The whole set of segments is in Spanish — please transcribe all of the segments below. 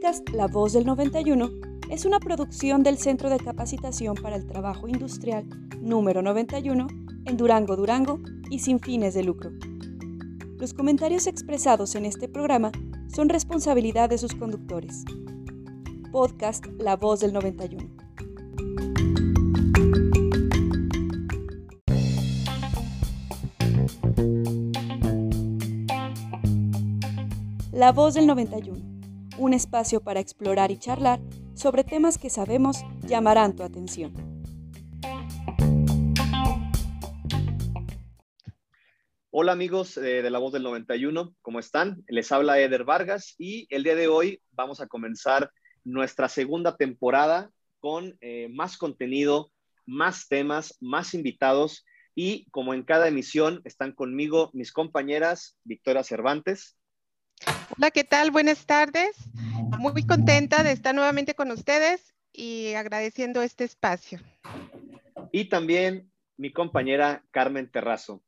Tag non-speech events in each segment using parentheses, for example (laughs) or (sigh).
podcast La Voz del 91 es una producción del Centro de Capacitación para el Trabajo Industrial número 91 en Durango, Durango y sin fines de lucro. Los comentarios expresados en este programa son responsabilidad de sus conductores. Podcast La Voz del 91. La Voz del 91 un espacio para explorar y charlar sobre temas que sabemos llamarán tu atención. Hola amigos eh, de La Voz del 91, ¿cómo están? Les habla Eder Vargas y el día de hoy vamos a comenzar nuestra segunda temporada con eh, más contenido, más temas, más invitados y como en cada emisión están conmigo mis compañeras Victoria Cervantes. Hola, ¿qué tal? Buenas tardes. Muy contenta de estar nuevamente con ustedes y agradeciendo este espacio. Y también mi compañera Carmen Terrazo.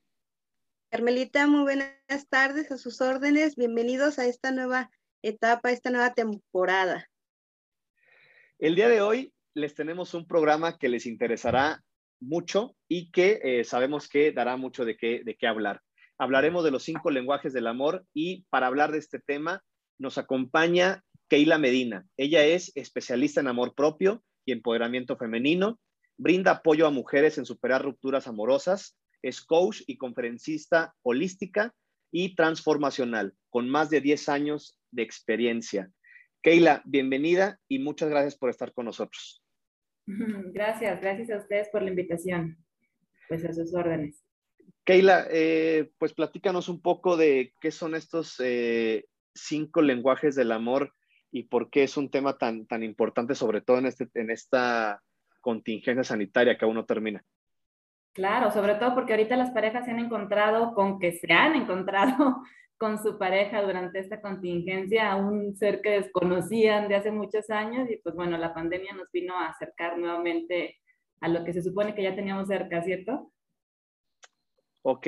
Carmelita, muy buenas tardes a sus órdenes. Bienvenidos a esta nueva etapa, esta nueva temporada. El día de hoy les tenemos un programa que les interesará mucho y que eh, sabemos que dará mucho de qué, de qué hablar hablaremos de los cinco lenguajes del amor y para hablar de este tema nos acompaña Keila Medina. Ella es especialista en amor propio y empoderamiento femenino, brinda apoyo a mujeres en superar rupturas amorosas, es coach y conferencista holística y transformacional, con más de 10 años de experiencia. Keila, bienvenida y muchas gracias por estar con nosotros. (laughs) Gracias, gracias a ustedes por la invitación. Pues a sus órdenes. Keila, eh, pues platícanos un poco de qué son estos eh, cinco lenguajes del amor y por qué es un tema tan, tan importante, sobre todo en, este, en esta contingencia sanitaria que aún no termina. Claro, sobre todo porque ahorita las parejas se han encontrado con que se han encontrado (laughs) con su pareja durante esta contingencia, un ser que desconocían de hace muchos años y pues bueno, la pandemia nos vino a acercar nuevamente a lo que se supone que ya teníamos cerca, ¿cierto? Ok.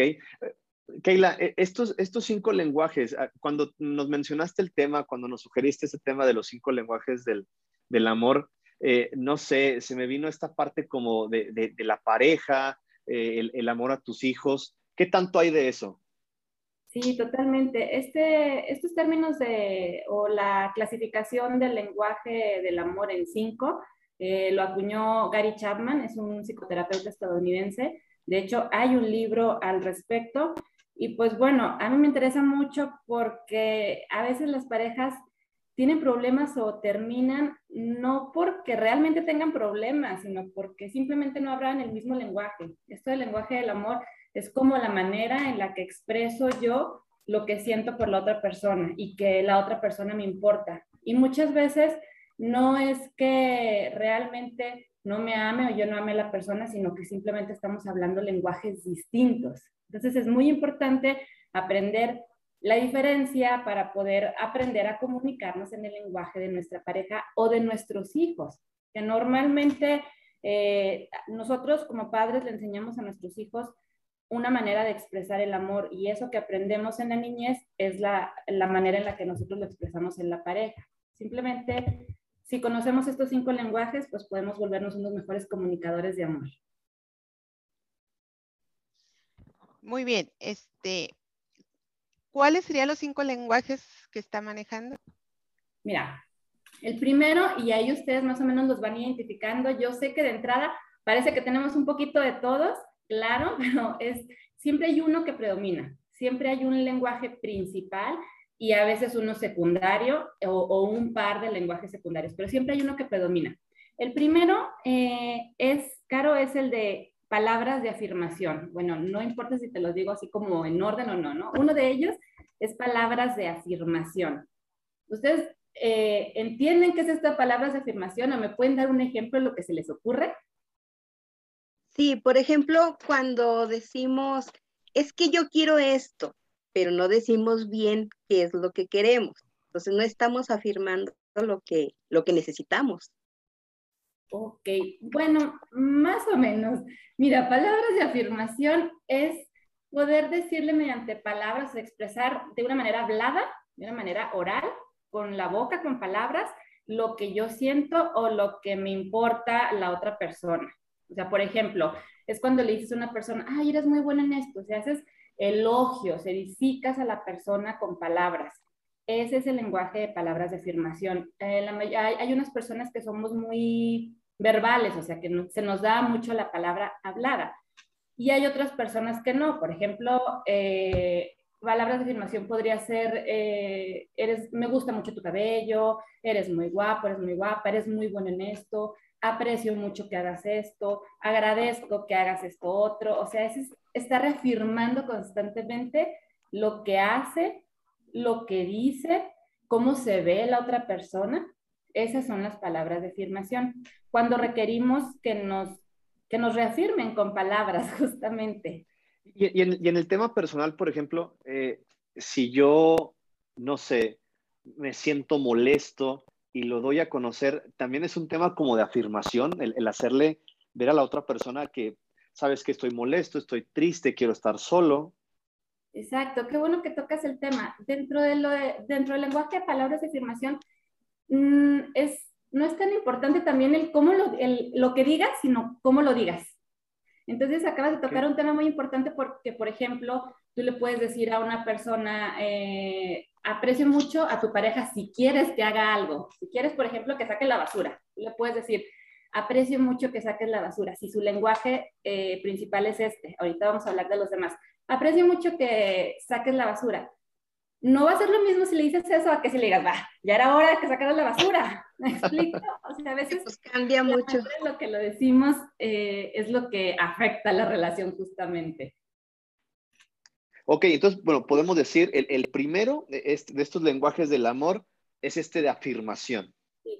Keila, e, estos, estos cinco lenguajes, ah, cuando nos mencionaste el tema, cuando nos sugeriste ese tema de los cinco lenguajes del, amor, eh, no sé, se me vino esta parte como de, la pareja, eh, el, amor a tus hijos. ¿Qué tanto hay de eso? Sí, totalmente. Este, estos términos de, o la clasificación del lenguaje del amor en cinco, eh, lo acuñó Gary Chapman, es un psicoterapeuta estadounidense de hecho, hay un libro al respecto y pues bueno, a mí me interesa mucho porque a veces las parejas tienen problemas o terminan no porque realmente tengan problemas, sino porque simplemente no hablan el mismo lenguaje. Esto del lenguaje del amor es como la manera en la que expreso yo lo que siento por la otra persona y que la otra persona me importa. Y muchas veces no es que realmente no me ame o yo no ame a la persona, sino que simplemente estamos hablando lenguajes distintos. Entonces es muy importante aprender la diferencia para poder aprender a comunicarnos en el lenguaje de nuestra pareja o de nuestros hijos, que normalmente eh, nosotros como padres le enseñamos a nuestros hijos una manera de expresar el amor y eso que aprendemos en la niñez es la, la manera en la que nosotros lo expresamos en la pareja. Simplemente si conocemos estos cinco lenguajes, pues podemos volvernos unos mejores comunicadores de amor. Muy bien, este, ¿cuáles serían los cinco lenguajes que está manejando? Mira, el primero, y ahí ustedes más o menos los van identificando, yo sé que de entrada parece que tenemos un poquito de todos, claro, (laughs) pero es, siempre hay uno que predomina, siempre hay un lenguaje principal y a veces uno secundario o, un par de lenguajes secundarios, pero siempre hay uno que predomina. El primero eh, es, Caro, es el de palabras de afirmación. Bueno, no importa si te los digo así como en orden o no, ¿no? Uno de ellos es palabras de afirmación. ¿Ustedes eh, entienden qué es esta palabras de afirmación o me pueden dar un ejemplo de lo que se les ocurre? Sí, por ejemplo, cuando decimos, es que yo quiero esto, pero no decimos bien qué es lo que queremos. Entonces no estamos afirmando lo que, lo que necesitamos. Ok, bueno, más o menos. Mira, palabras de afirmación es poder decirle mediante palabras, expresar de una manera hablada, de una manera oral con la boca, con palabras, lo que yo siento o lo que me importa la otra persona. O sea, por ejemplo, es cuando le dices a una persona, ay, eres muy buena en esto, o sea, haces elogios, edificas a la persona con palabras. Ese es el lenguaje de palabras de afirmación. Eh, hay, unas personas que somos muy verbales, o sea, que se nos da mucho la palabra hablada. Y hay otras personas que no. Por ejemplo, eh, palabras de afirmación podría ser, eh, eres, me gusta mucho tu cabello, eres muy guapo, eres muy guapa, eres muy bueno en esto, aprecio mucho que hagas esto, agradezco que hagas esto otro. O sea, es, está reafirmando constantemente lo que hace, lo que dice, cómo se ve la otra persona. Esas son las palabras de afirmación. Cuando requerimos que nos, que nos reafirmen con palabras, (laughs) justamente. Y, en, el tema personal, por ejemplo, eh, si yo, no sé, me siento molesto y lo doy a conocer, también es un tema como de afirmación, el, hacerle ver a la otra persona que sabes que estoy molesto, estoy triste, quiero estar solo. Exacto, qué bueno que tocas el tema. Dentro, de lo dentro del lenguaje de palabras de afirmación, mm, es, no es tan importante también el cómo lo, el, lo que digas, sino cómo lo digas. Entonces acabas de tocar un tema muy importante porque, por ejemplo, tú le puedes decir a una persona, eh, aprecio mucho a tu pareja si quieres que haga algo. Si quieres, por ejemplo, que saque la basura, le puedes decir, aprecio mucho que saques la basura. Si su lenguaje eh, principal es este, ahorita vamos a hablar de los demás. Aprecio mucho que saques la basura no va a ser lo mismo si le dices eso a que si le digas, va, ya era hora de que sacaras la basura. (laughs) ¿Me explico? O sea, a veces pues cambia mucho. Lo que lo decimos eh, es lo que afecta la relación justamente. Ok, entonces, bueno, podemos decir, el, primero de, estos lenguajes del amor es este de afirmación,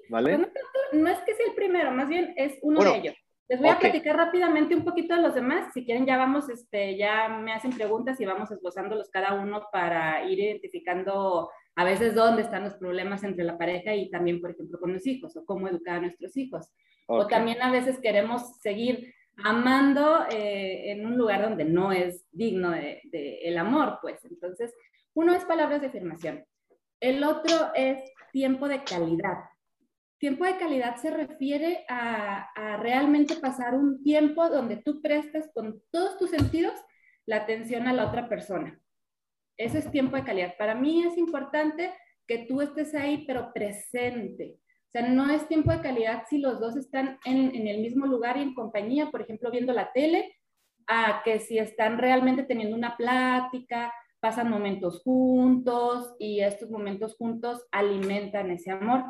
¿vale? Pues no, es que sea el primero, más bien es uno de ellos. Les voy a platicar rápidamente un poquito de los demás. Si quieren, ya vamos, este, ya me hacen preguntas y vamos esbozándolos cada uno para ir identificando a veces dónde están los problemas entre la pareja y también, por ejemplo, con los hijos o cómo educar a nuestros hijos. O también a veces queremos seguir amando eh, en un lugar donde no es digno de, de el amor, pues. Entonces, uno es palabras de afirmación. El otro es tiempo de calidad. Tiempo de calidad se refiere a, realmente pasar un tiempo donde tú prestas con todos tus sentidos la atención a la otra persona. Eso es tiempo de calidad. Para mí es importante que tú estés ahí, pero presente. O sea, no es tiempo de calidad si los dos están en, en el mismo lugar y en compañía, por ejemplo, viendo la tele, a que si están realmente teniendo una plática, pasan momentos juntos y estos momentos juntos alimentan ese amor.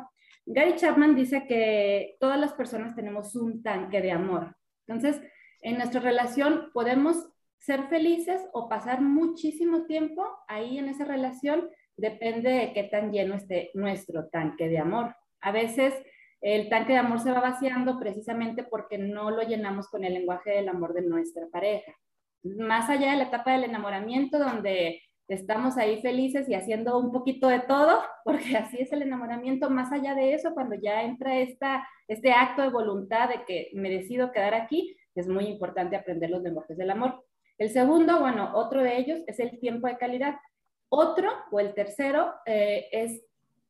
Gary Chapman dice que todas las personas tenemos un tanque de amor. Entonces, en nuestra relación podemos ser felices o pasar muchísimo tiempo ahí en esa relación, depende de qué tan lleno esté nuestro tanque de amor. A veces el tanque de amor se va vaciando precisamente porque no lo llenamos con el lenguaje del amor de nuestra pareja. Más allá de la etapa del enamoramiento, donde estamos ahí felices y haciendo un poquito de todo, (laughs) porque así es el enamoramiento. Más allá de eso, cuando ya entra esta, este acto de voluntad de que me decido quedar aquí, es muy importante aprender los lenguajes del amor. El segundo, bueno, otro de ellos es el tiempo de calidad. Otro, o el tercero, eh, es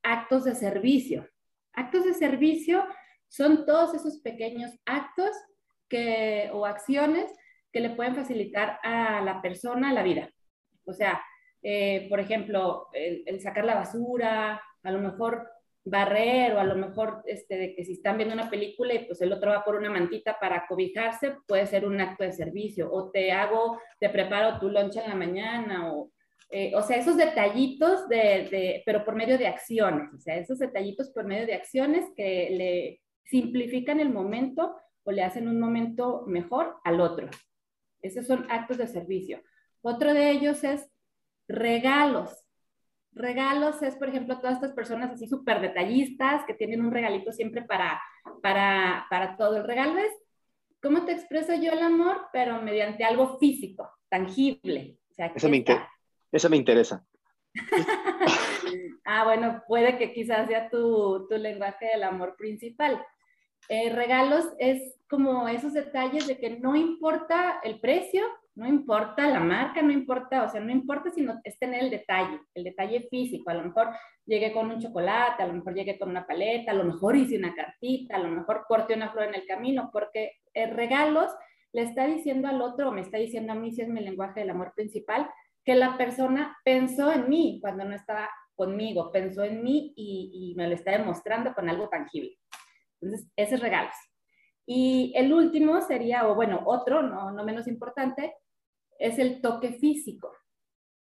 actos de servicio. Actos de servicio son todos esos pequeños actos que, o acciones que le pueden facilitar a la persona la vida. O sea, eh, por ejemplo, el, sacar la basura, a lo mejor barrer o a lo mejor este, de que si están viendo una película y pues el otro va por una mantita para cobijarse, puede ser un acto de servicio. O te hago, te preparo tu loncha en la mañana o... Eh, o sea, esos detallitos de, de, pero por medio de acciones, o sea, esos detallitos por medio de acciones que le simplifican el momento o le hacen un momento mejor al otro. Esos son actos de servicio. Otro de ellos es Regalos. Regalos es, por ejemplo, todas estas personas así súper detallistas que tienen un regalito siempre para, para, para todo. El regalo es cómo te expreso yo el amor, pero mediante algo físico, tangible. eso, me eso, me interesa. (laughs) ah, bueno, puede que quizás sea tu, tu lenguaje del amor principal. Eh, regalos es como esos detalles de que no importa el precio, No importa la marca, no importa, o sea, no importa si no es tener el detalle, el detalle físico. A lo mejor llegué con un chocolate, a lo mejor llegué con una paleta, a lo mejor hice una cartita, a lo mejor corté una flor en el camino, porque el regalos le está diciendo al otro, o me está diciendo a mí, si es mi lenguaje del amor principal, que la persona pensó en mí cuando no estaba conmigo, pensó en mí y, me lo está demostrando con algo tangible. Entonces, ese es regalos. Y el último sería, o bueno, otro, no, no menos importante, es el toque físico.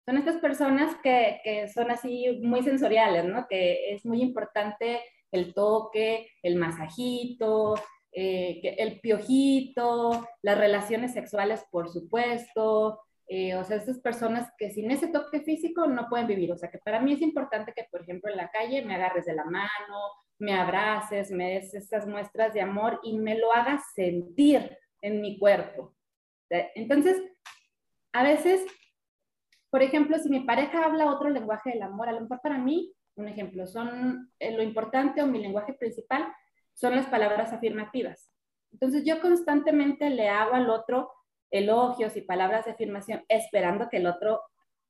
Son estas personas que, que, son así muy sensoriales, ¿no? Que es muy importante el toque, el masajito, eh, el piojito, las relaciones sexuales, por supuesto. Eh, o sea, estas personas que sin ese toque físico no pueden vivir. O sea, que para mí es importante que, por ejemplo, en la calle me agarres de la mano, me abraces, me des estas muestras de amor y me lo hagas sentir en mi cuerpo. Entonces, a veces, por ejemplo, si mi pareja habla otro lenguaje del amor, a lo mejor para mí, un ejemplo, son eh, lo importante o mi lenguaje principal son las palabras afirmativas. Entonces yo constantemente le hago al otro elogios y palabras de afirmación esperando que el otro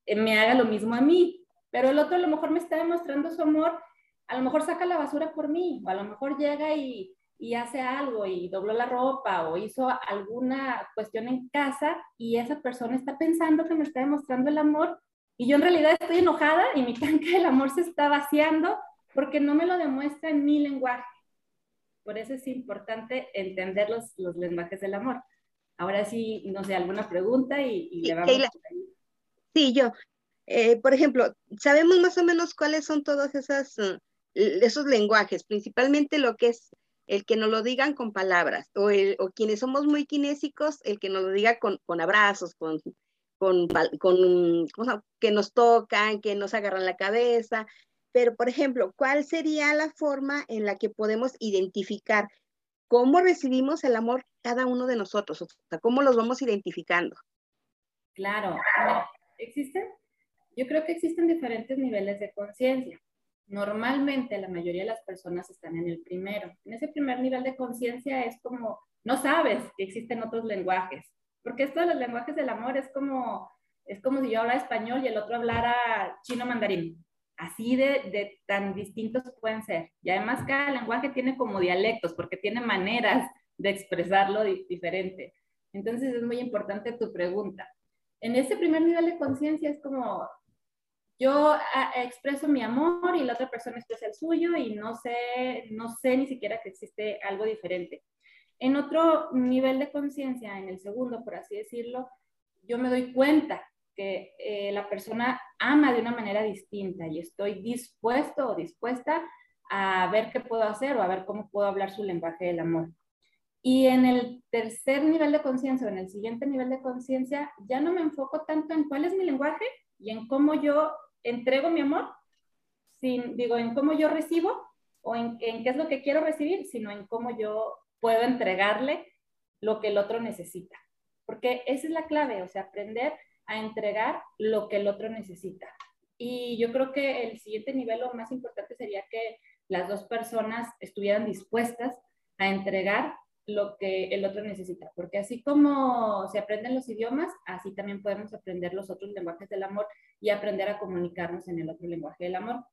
eh, me haga lo mismo a mí, pero el otro a lo mejor me está demostrando su amor, a lo mejor saca la basura por mí, o a lo mejor llega y y hace algo y dobló la ropa o hizo alguna cuestión en casa y esa persona está pensando que me está demostrando el amor y yo en realidad estoy enojada y mi tanque del amor se está vaciando porque no me lo demuestra en mi lenguaje. Por eso es importante entender los, los lenguajes del amor. Ahora sí, no sé, alguna pregunta y, le vamos a... Sí, yo. Eh, por ejemplo, ¿sabemos más o menos cuáles son todos esas, uh, esos lenguajes? Principalmente lo que es el que nos lo digan con palabras, o, o quienes somos muy kinésicos, el que nos lo diga con, con abrazos, con, con, con que nos tocan, que nos agarran la cabeza. Pero, por ejemplo, ¿cuál sería la forma en la que podemos identificar cómo recibimos el amor cada uno de nosotros? O sea, ¿cómo los vamos identificando? Claro, existen, yo creo que existen diferentes niveles de conciencia. Normalmente la mayoría de las personas están en el primero. En ese primer nivel de conciencia es como, no sabes que existen otros lenguajes, porque esto de los lenguajes del amor es como, es como si yo hablara español y el otro hablara chino mandarín. Así de, de tan distintos pueden ser. Y además cada lenguaje tiene como dialectos, porque tiene maneras de expresarlo diferente. Entonces es muy importante tu pregunta. En ese primer nivel de conciencia es como, yo ah, expreso mi amor y la otra persona expresa el suyo y no sé, no sé ni siquiera que existe algo diferente. En otro nivel de conciencia, en el segundo, por así decirlo, yo me doy cuenta que eh, la persona ama de una manera distinta y estoy dispuesto o dispuesta a ver qué puedo hacer o a ver cómo puedo hablar su lenguaje del amor. Y en el tercer nivel de conciencia o en el siguiente nivel de conciencia, ya no me enfoco tanto en cuál es mi lenguaje y en cómo yo entrego mi amor, sin, digo, en cómo yo recibo o en, qué es lo que quiero recibir, sino en cómo yo puedo entregarle lo que el otro necesita. Porque esa es la clave, o sea, aprender a entregar lo que el otro necesita. Y yo creo que el siguiente nivel, lo más importante sería que las dos personas estuvieran dispuestas a entregar lo que el otro necesita, porque así como se aprenden los idiomas, así también podemos aprender los otros lenguajes del amor y aprender a comunicarnos en el otro lenguaje del amor.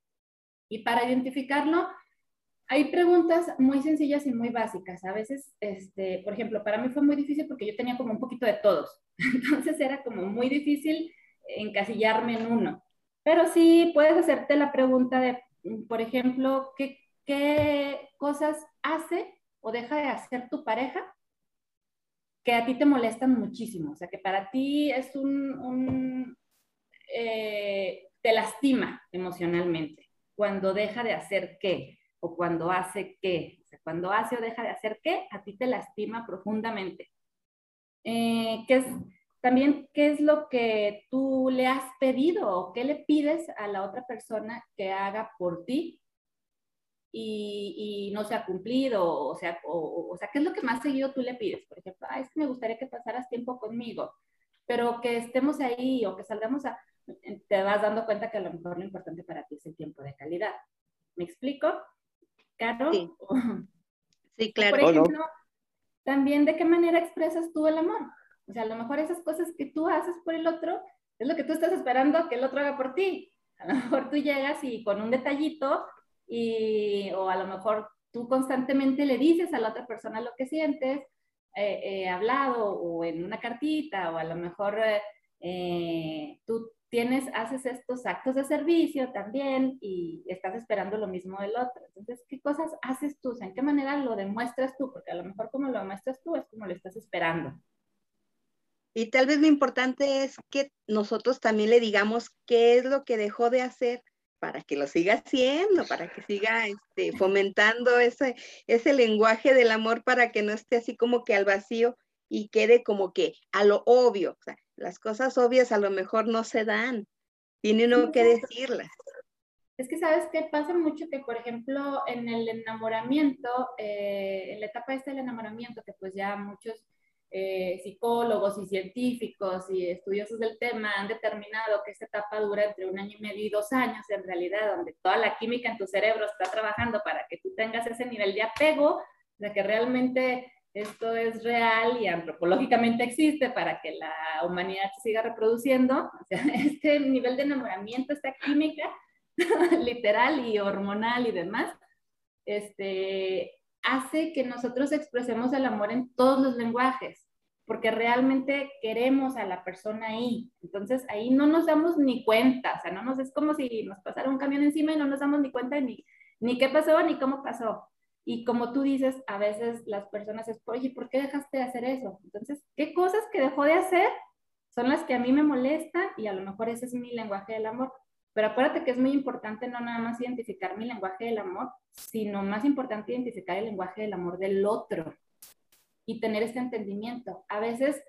Y para identificarlo, hay preguntas muy sencillas y muy básicas. A veces, este, por ejemplo, para mí fue muy difícil porque yo tenía como un poquito de todos. (laughs) Entonces era como muy difícil encasillarme en uno. Pero sí puedes hacerte la pregunta de, por ejemplo, ¿qué, qué cosas hace o deja de hacer tu pareja que a ti te molestan muchísimo, o sea, que para ti es un, eh, te lastima emocionalmente cuando deja de hacer qué o cuando hace qué, o cuando hace o deja de hacer qué, a ti te lastima profundamente. Eh, ¿qué es, también, ¿qué es lo que tú le has pedido o qué le pides a la otra persona que haga por ti y, no se ha cumplido, o sea, o, sea, ¿qué es lo que más seguido tú le pides? Por ejemplo, es que me gustaría que pasaras tiempo conmigo, pero que estemos ahí o que salgamos a, te vas dando cuenta que a lo mejor lo importante para ti es el tiempo de calidad. ¿Me explico? ¿Caro? Sí, (laughs) claro. Por ejemplo, también de qué manera expresas tú el amor. O sea, a lo mejor esas cosas que tú haces por el otro es lo que tú estás esperando que el otro haga por ti. A lo mejor tú llegas y con un detallito y, o a lo mejor tú constantemente le dices a la otra persona lo que sientes, eh, eh hablado o en una cartita o a lo mejor eh, tú tienes, haces estos actos de servicio también y estás esperando lo mismo del otro. Entonces, ¿qué cosas haces tú? ¿En qué manera lo demuestras tú? Porque a lo mejor como lo demuestras tú es como lo estás esperando. Y tal vez lo importante es que nosotros también le digamos qué es lo que dejó de hacer para que lo siga haciendo, para que siga este, fomentando ese, ese lenguaje del amor para que no esté así como que al vacío y quede como que a lo obvio. O sea, las cosas obvias a lo mejor no se dan, tiene uno que decirlas. Es que sabes que pasa mucho que, por ejemplo, en el enamoramiento, eh, en la etapa esta del enamoramiento, que pues ya muchos eh, psicólogos y científicos y estudiosos del tema han determinado que esta etapa dura entre un año y medio y dos años, en realidad, donde toda la química en tu cerebro está trabajando para que tú tengas ese nivel de apego, de que realmente esto es real y antropológicamente existe para que la humanidad se siga reproduciendo. (laughs) O sea, este nivel de enamoramiento, esta química (laughs) literal y hormonal y demás, este, hace que nosotros expresemos el amor en todos los lenguajes, porque realmente queremos a la persona ahí. Entonces ahí no nos damos ni cuenta, o sea, no nos es como si nos pasara un camión encima y no nos damos ni cuenta ni, ni qué pasó ni cómo pasó. Y como tú dices, a veces las personas es, oye, ¿por qué dejaste de hacer eso? Entonces, ¿qué cosas que dejó de hacer son las que a mí me molestan y a lo mejor ese es mi lenguaje del amor? Pero acuérdate que es muy importante no nada más identificar mi lenguaje del amor, sino más importante identificar el lenguaje del amor del otro y tener este entendimiento. A veces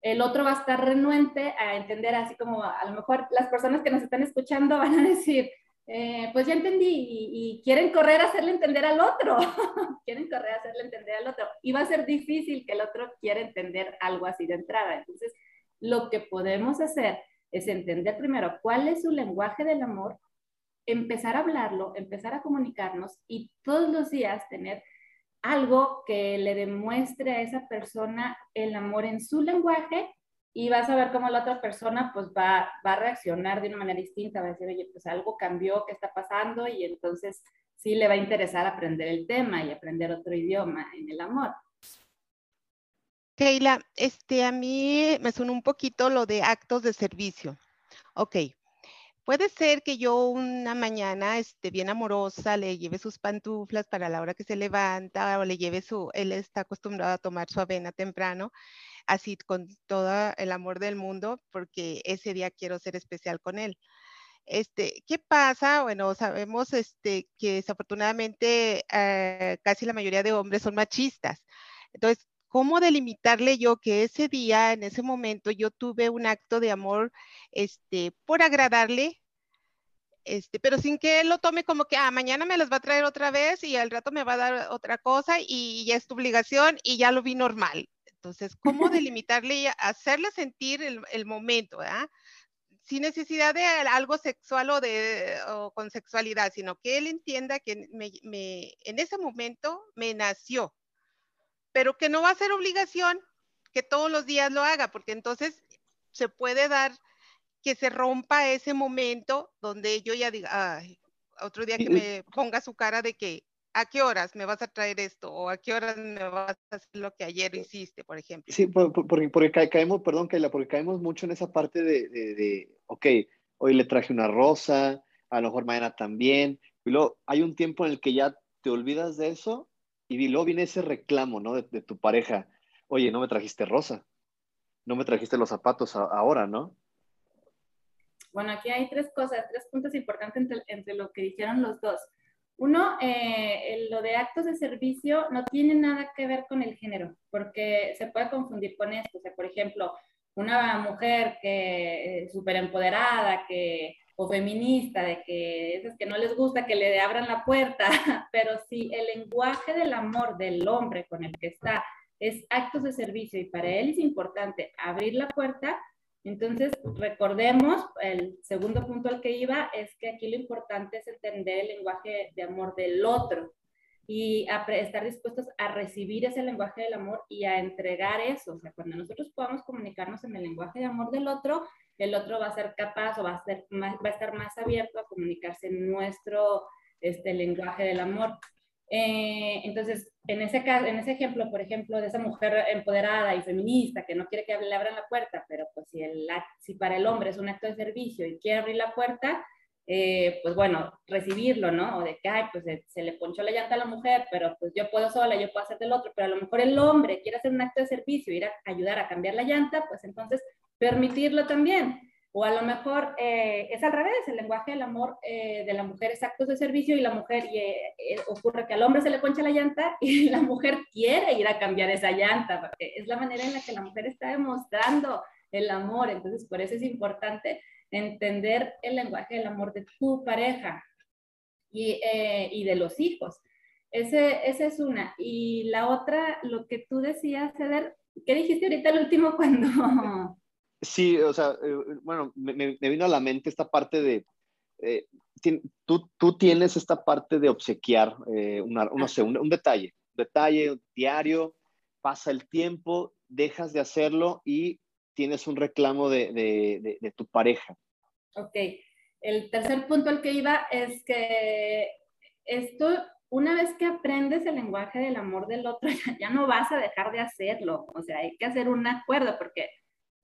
el otro va a estar renuente a entender así como a lo mejor las personas que nos están escuchando van a decir, eh, pues ya entendí y, quieren correr a hacerle entender al otro, (laughs) quieren correr a hacerle entender al otro. Y va a ser difícil que el otro quiera entender algo así de entrada. Entonces, lo que podemos hacer es entender primero cuál es su lenguaje del amor, empezar a hablarlo, empezar a comunicarnos y todos los días tener algo que le demuestre a esa persona el amor en su lenguaje y vas a ver cómo la otra persona pues va, va a reaccionar de una manera distinta, va a decir, oye, pues algo cambió, ¿qué está pasando? Y entonces sí le va a interesar aprender el tema y aprender otro idioma en el amor. Keila, este, a mí me suena un poquito lo de actos de servicio. Ok, puede ser que yo una mañana, esté bien amorosa, le lleve sus pantuflas para la hora que se levanta o le lleve su, él está acostumbrado a tomar su avena temprano así con todo el amor del mundo, porque ese día quiero ser especial con él. Este, ¿Qué pasa? Bueno, sabemos este, que desafortunadamente eh, casi la mayoría de hombres son machistas. Entonces, ¿cómo delimitarle yo que ese día, en ese momento, yo tuve un acto de amor este, por agradarle, este, pero sin que él lo tome como que, ah, mañana me las va a traer otra vez y al rato me va a dar otra cosa y ya es tu obligación y ya lo vi normal. Entonces, ¿cómo delimitarle y hacerle sentir el, momento, ¿verdad? sin necesidad de algo sexual o, de, con sexualidad, sino que él entienda que en ese momento me nació, pero que no va a ser obligación que todos los días lo haga, porque entonces se puede dar que se rompa ese momento donde yo ya diga, ay, otro día que me ponga su cara de que ¿a qué horas me vas a traer esto? ¿O a qué horas me vas a hacer lo que ayer hiciste, por ejemplo? Sí, porque, porque caemos, perdón, Kaila, porque caemos mucho en esa parte de, de, ok, hoy le traje una rosa, a lo mejor mañana también, y luego hay un tiempo en el que ya te olvidas de eso y luego viene ese reclamo, ¿no? De, tu pareja, oye, no me trajiste rosa, no me trajiste los zapatos ahora, ¿no? Bueno, aquí hay tres cosas, tres puntos importantes entre, lo que dijeron los dos. Uno, eh, lo de actos de servicio no tiene nada que ver con el género, porque se puede confundir con esto. O sea, por ejemplo, una mujer que es súper empoderada, que o feminista, de que es que no les gusta que le abran la puerta, (laughs) pero si el lenguaje del amor del hombre con el que está es actos de servicio y para él es importante abrir la puerta, entonces, recordemos, el segundo punto al que iba es que aquí lo importante es entender el lenguaje de amor del otro. y a estar dispuestos a recibir ese lenguaje del amor y a entregar eso. O sea, cuando nosotros podamos comunicarnos en el lenguaje de amor del otro, el otro va a ser capaz o va a, ser va a estar más abierto a comunicarse en nuestro este, lenguaje del amor. Eh, entonces, en ese, caso, en ese ejemplo, por ejemplo, de esa mujer empoderada y feminista que no quiere que le abran la puerta, pero pues si, el, si para el hombre es un acto de servicio y quiere abrir la puerta, eh, pues bueno, recibirlo, ¿no? O de que, ay, pues se, le ponchó la llanta a la mujer, pero pues yo puedo sola, yo puedo hacer del otro, pero a lo mejor el hombre quiere hacer un acto de servicio, ir a ayudar a cambiar la llanta, pues entonces permitirlo también. O a lo mejor eh, es al revés, el lenguaje del amor eh, de la mujer es actos de servicio y la mujer ocurre que al hombre se le poncha la llanta (laughs) y la mujer quiere ir a cambiar esa llanta, porque es la manera en la que la mujer está demostrando el amor. Entonces, por eso es importante entender el lenguaje del amor de tu pareja y, eh, y de los hijos. Ese, esa es una. Y la otra, lo que tú decías, Ceder, ¿qué dijiste ahorita el último cuando... (laughs) Sí, o sea, eh, bueno, me, vino a la mente esta parte de, eh, tú, tú, tienes esta parte de obsequiar, una, no sé, un, detalle, un detalle diario, pasa el tiempo, dejas de hacerlo y tienes un reclamo de, de, de, tu pareja. Ok, el tercer punto al que iba es que esto, una vez que aprendes el lenguaje del amor del otro, (laughs) ya no vas a dejar de hacerlo. O sea, hay que hacer un acuerdo porque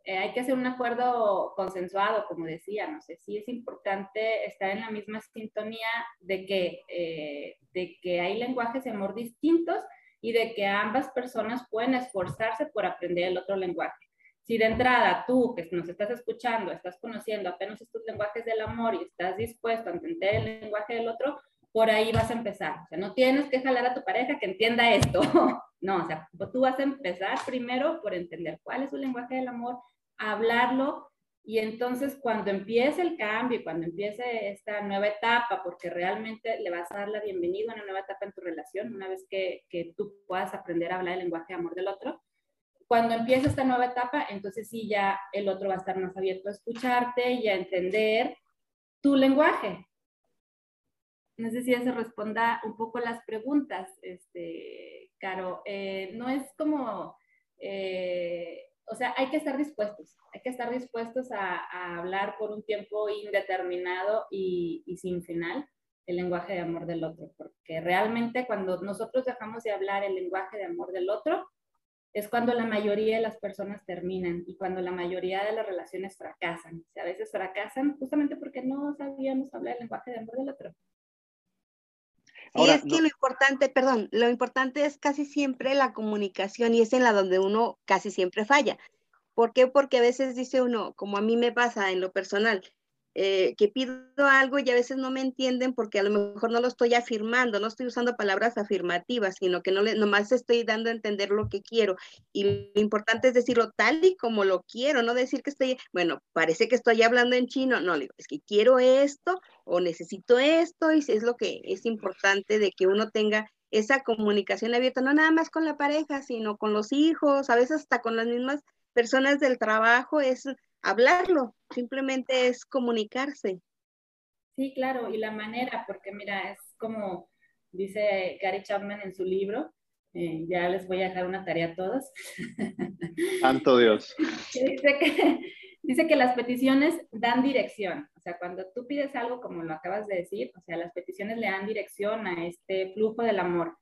eh, hay que hacer un acuerdo consensuado, como decía, no sé, sí es importante estar en la misma sintonía de que, eh, de que hay lenguajes de amor distintos y de que ambas personas pueden esforzarse por aprender el otro lenguaje. Si de entrada tú que nos estás escuchando, estás conociendo apenas estos lenguajes del amor y estás dispuesto a entender el lenguaje del otro, por ahí vas a empezar. O sea, no tienes que jalar a tu pareja que entienda esto. (laughs) No, o sea, tú vas a empezar primero por entender cuál es su lenguaje del amor, hablarlo y entonces cuando empiece el cambio, cuando empiece esta nueva etapa, porque realmente le vas a dar la bienvenida a una nueva etapa en tu relación, una vez que, que tú puedas aprender a hablar el lenguaje de amor del otro, cuando empieza esta nueva etapa, entonces sí ya el otro va a estar más abierto a escucharte y a entender tu lenguaje. No sé si eso responda un poco las preguntas, este, Caro. Eh, no es como, eh, o sea, hay que estar dispuestos, hay que estar dispuestos a, hablar por un tiempo indeterminado y, y sin final el lenguaje de amor del otro, porque realmente cuando nosotros dejamos de hablar el lenguaje de amor del otro, es cuando la mayoría de las personas terminan y cuando la mayoría de las relaciones fracasan. a veces fracasan justamente porque no sabíamos hablar el lenguaje de amor del otro. Sí, es que lo importante, perdón, lo importante es casi siempre la comunicación y es en la donde uno casi siempre falla. ¿Por qué? Porque a veces dice uno, como a mí me pasa en lo personal, eh, que pido algo y a veces no me entienden porque a lo mejor no lo estoy afirmando, no estoy usando palabras afirmativas, sino que no le, nomás estoy dando a entender lo que quiero. Y lo importante es decirlo tal y como lo quiero, no decir que estoy, bueno, parece que estoy hablando en chino, no, es que quiero esto o necesito esto y es lo que es importante de que uno tenga esa comunicación abierta, no nada más con la pareja, sino con los hijos, a veces hasta con las mismas personas del trabajo, es hablarlo, simplemente es comunicarse. Sí, claro, y la manera, porque mira, es como dice Gary Chapman en su libro, eh, ya les voy a dejar una tarea a todos. (laughs) Santo Dios. dice, que, dice que las peticiones dan dirección, o sea, cuando tú pides algo como lo acabas de decir, o sea, las peticiones le dan dirección a este flujo del amor,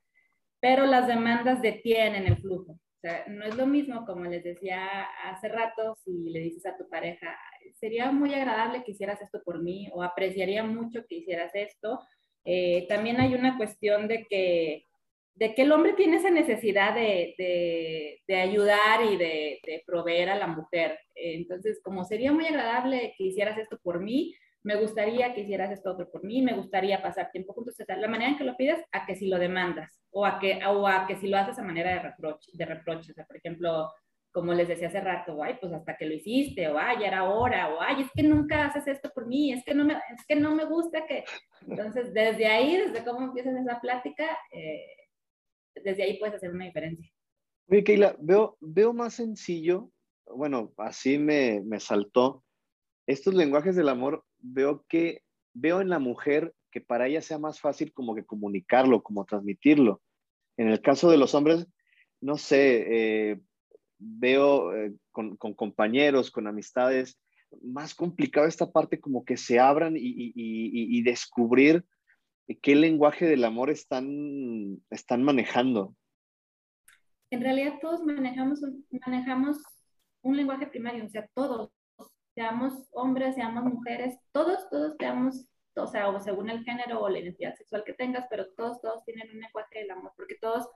pero las demandas detienen el flujo sea, no es lo mismo, como les decía hace rato, si le dices a tu pareja, sería muy agradable que hicieras esto por mí o apreciaría mucho que hicieras esto. Eh, también hay una cuestión de que, de que el hombre tiene esa necesidad de, de, de ayudar y de, de, proveer a la mujer. entonces, como sería muy agradable que hicieras esto por mí, me gustaría que hicieras esto otro por mí, me gustaría pasar tiempo juntos, la manera en que lo pides, a que si lo demandas, o a que, o a que si lo haces a manera de reproche, de reproche, o sea, por ejemplo, como les decía hace rato, ay, pues hasta que lo hiciste, o ay, ya era hora, o ay, es que nunca haces esto por mí, es que no me, es que no me gusta que, entonces, desde ahí, desde cómo empiezas esa plática, eh, desde ahí puedes hacer una diferencia. Oye, Keila, veo, veo más sencillo, bueno, así me, me saltó, estos lenguajes del amor veo que veo en la mujer que para ella sea más fácil como que comunicarlo, como transmitirlo. En el caso de los hombres, no sé, eh, veo eh, con, compañeros, con amistades, más complicado esta parte como que se abran y, descubrir qué lenguaje del amor están, están manejando. En realidad todos manejamos, manejamos un lenguaje primario, o sea, todos, seamos hombres, seamos mujeres, todos, todos seamos, o sea, o según el género o la identidad sexual que tengas, pero todos, todos tienen un lenguaje del amor, porque todos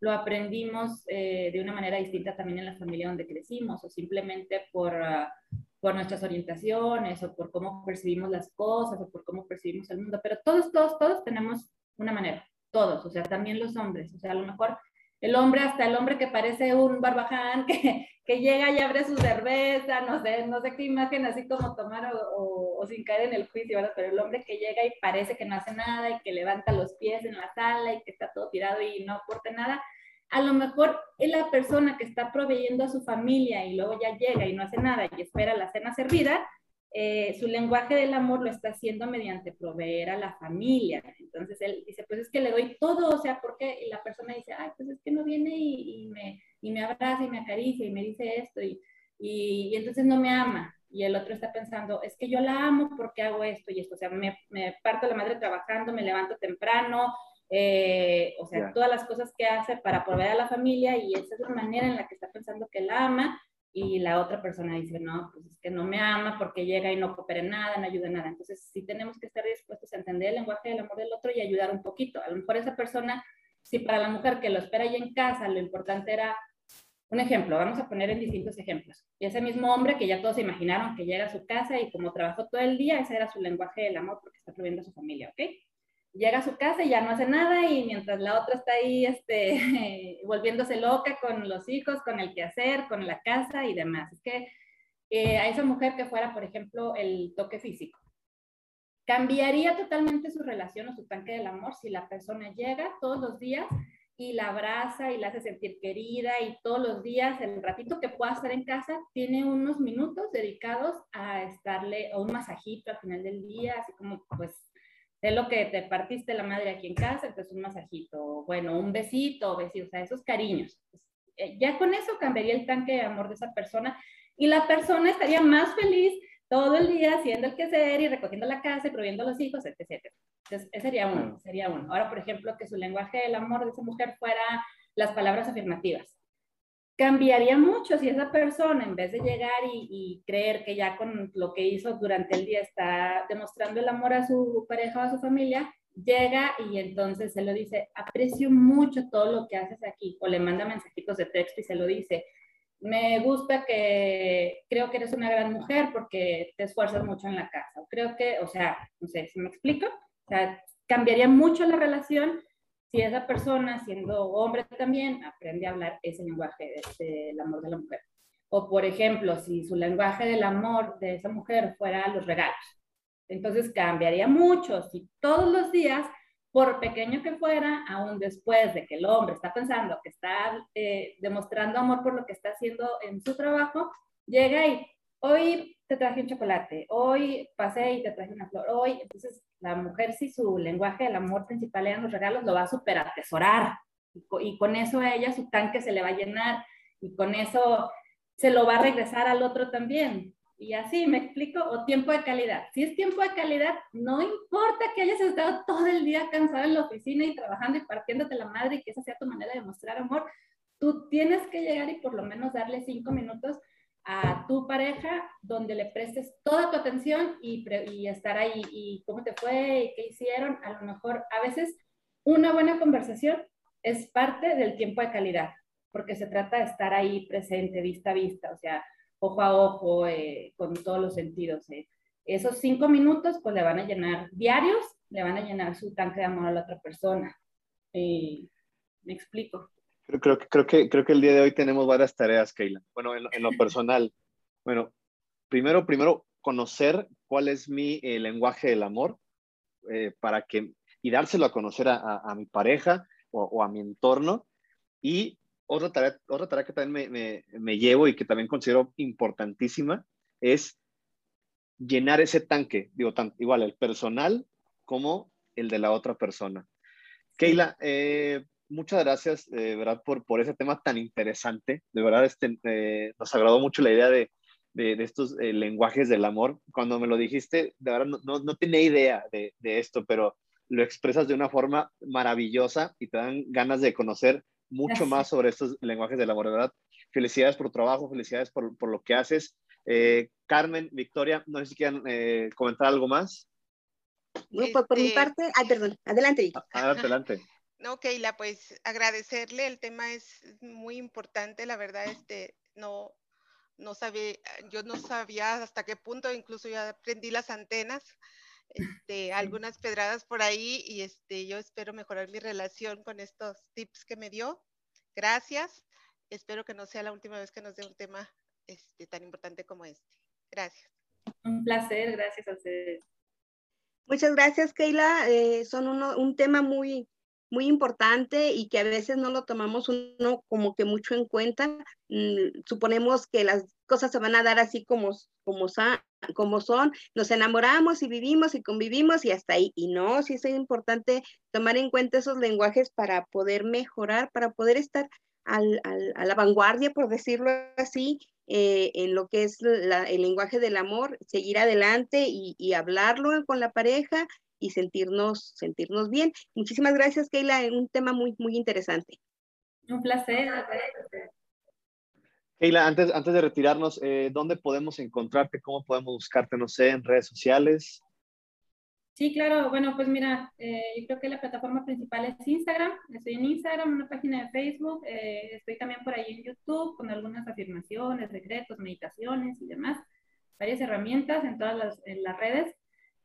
lo aprendimos eh, de una manera distinta también en la familia donde crecimos, o simplemente por, ah, por nuestras orientaciones, o por cómo percibimos las cosas, o por cómo percibimos el mundo, pero todos, todos, todos tenemos una manera, todos, o sea, también los hombres, o sea, a lo mejor el hombre, hasta el hombre que parece un barbaján, (laughs) que, que llega y abre su cerveza, no sé, no sé qué imagen así como tomar o, o, sin caer en el juicio, ¿verdad? Pero el hombre que llega y parece que no hace nada y que levanta los pies en la sala y que está todo tirado y no aporta nada, a lo mejor es la persona que está proveyendo a su familia y luego ya llega y no hace nada y espera la cena servida, eh, su lenguaje del amor lo está haciendo mediante proveer a la familia. Entonces él dice, pues es que le doy todo, o sea, porque y la persona dice, ay, pues es que no viene y, me, y me abraza y me acaricia y me dice esto y, y, entonces no me ama. Y el otro está pensando, es que yo la amo porque hago esto y esto, o sea, me, me parto la madre trabajando, me levanto temprano, eh, o sea, todas las cosas que hace para proveer a la familia y esa es la manera en la que está pensando que la ama y la otra persona dice, no, pues es que no me ama porque llega y no coopera en nada, no ayuda en nada. Entonces, sí tenemos que estar dispuestos a entender el lenguaje del amor del otro y ayudar un poquito. A lo mejor esa persona, si para la mujer que lo espera ahí en casa, lo importante era, un ejemplo, vamos a poner en distintos ejemplos. Ese mismo hombre que ya todos imaginaron que llega a su casa y como trabajó todo el día, ese era su lenguaje del amor porque está proveyendo a su familia, ¿ok? llega a su casa y ya no hace nada y mientras la otra está ahí este, (laughs) volviéndose loca con los hijos, con el quehacer, con la casa y demás. Es que eh, a esa mujer que fuera, por ejemplo, el toque físico, cambiaría totalmente su relación o su tanque del amor si la persona llega todos los días y la abraza y la hace sentir querida y todos los días, el ratito que pueda estar en casa, tiene unos minutos dedicados a estarle, o un masajito al final del día, así como pues de lo que te partiste la madre aquí en casa, entonces un masajito, bueno, un besito, besito, o sea, esos cariños. Eh, ya con eso cambiaría el tanque de amor de esa persona y la persona estaría más feliz todo el día haciendo el quehacer y recogiendo la casa y proviendo a los hijos, etc. Entonces, ese sería uno, sería uno. Ahora, por ejemplo, que su lenguaje del amor de esa mujer fuera las palabras afirmativas cambiaría mucho si esa persona, en vez de llegar y, creer que ya con lo que hizo durante el día está demostrando el amor a su pareja o a su familia, llega y entonces se lo dice, aprecio mucho todo lo que haces aquí, o le manda mensajitos de texto y se lo dice, me gusta que creo que eres una gran mujer porque te esfuerzas mucho en la casa, creo que, o sea, no sé si me explico, o sea, cambiaría mucho la relación si esa persona, siendo hombre también, aprende a hablar ese lenguaje del amor de la mujer. O, por ejemplo, si su lenguaje del amor de esa mujer fuera los regalos. Entonces cambiaría mucho si todos los días, por pequeño que fuera, aún después de que el hombre está pensando que está eh, demostrando amor por lo que está haciendo en su trabajo, llega y hoy te traje un chocolate, hoy pasé y te traje una flor, hoy, entonces la mujer si su lenguaje del amor principal eran los regalos, lo va a super atesorar y, con eso a ella su tanque se le va a llenar y con eso se lo va a regresar al otro también. Y así, ¿me explico? O tiempo de calidad. Si es tiempo de calidad, no importa que hayas estado todo el día cansado en la oficina y trabajando y partiéndote la madre y que esa sea tu manera de mostrar amor, tú tienes que llegar y por lo menos darle cinco minutos a tu pareja donde le prestes toda tu atención y, estar ahí y cómo te fue y qué hicieron. A lo mejor a veces una buena conversación es parte del tiempo de calidad, porque se trata de estar ahí presente, vista a vista, o sea, ojo a ojo, eh, con todos los sentidos. Eh. Esos cinco minutos pues le van a llenar diarios, le van a llenar su tanque de amor a la otra persona. Eh, ¿Me explico? Creo, creo, que, creo que el día de hoy tenemos varias tareas, Keila. Bueno, en, lo (laughs) personal, bueno, primero, primero conocer cuál es mi eh, lenguaje del amor eh, para que, y dárselo a conocer a, a, mi pareja o, a mi entorno. Y otra tarea, otra tarea que también me, me, me llevo y que también considero importantísima es llenar ese tanque, digo, tan, igual el personal como el de la otra persona. Keila, eh, muchas gracias, de verdad, por, por ese tema tan interesante. De verdad, este, eh, nos agradó mucho la idea de, de, estos eh, lenguajes del amor. Cuando me lo dijiste, de verdad, no, no, tenía idea de, de, esto, pero lo expresas de una forma maravillosa y te dan ganas de conocer mucho más sobre estos lenguajes del amor, de verdad. Felicidades por tu trabajo, felicidades por, por lo que haces. Carmen, Victoria, no sé si quieren comentar algo más. No, pues, por mi este, parte, ay, perdón, adelante. Adelante, adelante. No, Keila, pues agradecerle, el tema es muy importante, la verdad, este, no, no sabía, yo no sabía hasta qué punto, incluso ya aprendí las antenas, este, algunas pedradas por ahí y este, yo espero mejorar mi relación con estos tips que me dio. Gracias. Espero que no sea la última vez que nos dé un tema este, tan importante como este. Gracias. Un placer, gracias a ustedes. Muchas gracias, Keila. Eh, son un tema muy, muy importante y que a veces no lo tomamos uno como que mucho en cuenta. Mm, suponemos que las cosas se van a dar así como, como, como son. Nos enamoramos y vivimos y convivimos y hasta ahí. Y no, sí es importante tomar en cuenta esos lenguajes para poder mejorar, para poder estar al, a la vanguardia, por decirlo así, eh, en lo que es el lenguaje del amor, seguir adelante y, hablarlo con la pareja y sentirnos, sentirnos bien. Muchísimas gracias, Keila, un tema muy, muy interesante. Un placer. Keila, antes, antes de retirarnos, eh, ¿dónde podemos encontrarte? ¿Cómo podemos buscarte, no sé, en redes sociales? Sí, claro. Bueno, pues mira, eh, yo creo que la plataforma principal es Instagram. Estoy en Instagram, una página de Facebook. Eh, estoy también por ahí en YouTube con algunas afirmaciones, decretos, meditaciones y demás. Varias herramientas en todas las, en las redes.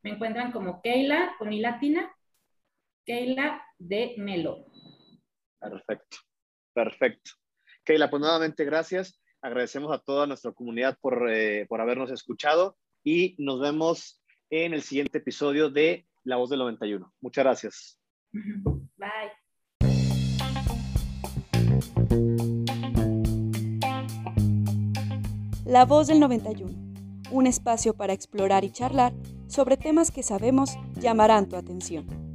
Me encuentran como Keila, con mi latina, Keila de Melo. Perfecto, perfecto. Keila, pues nuevamente gracias. Agradecemos a toda nuestra comunidad por, eh, por habernos escuchado y nos vemos en el siguiente episodio de La Voz del 91. Muchas gracias. Bye. La Voz del 91, un espacio para explorar y charlar sobre temas que sabemos llamarán tu atención.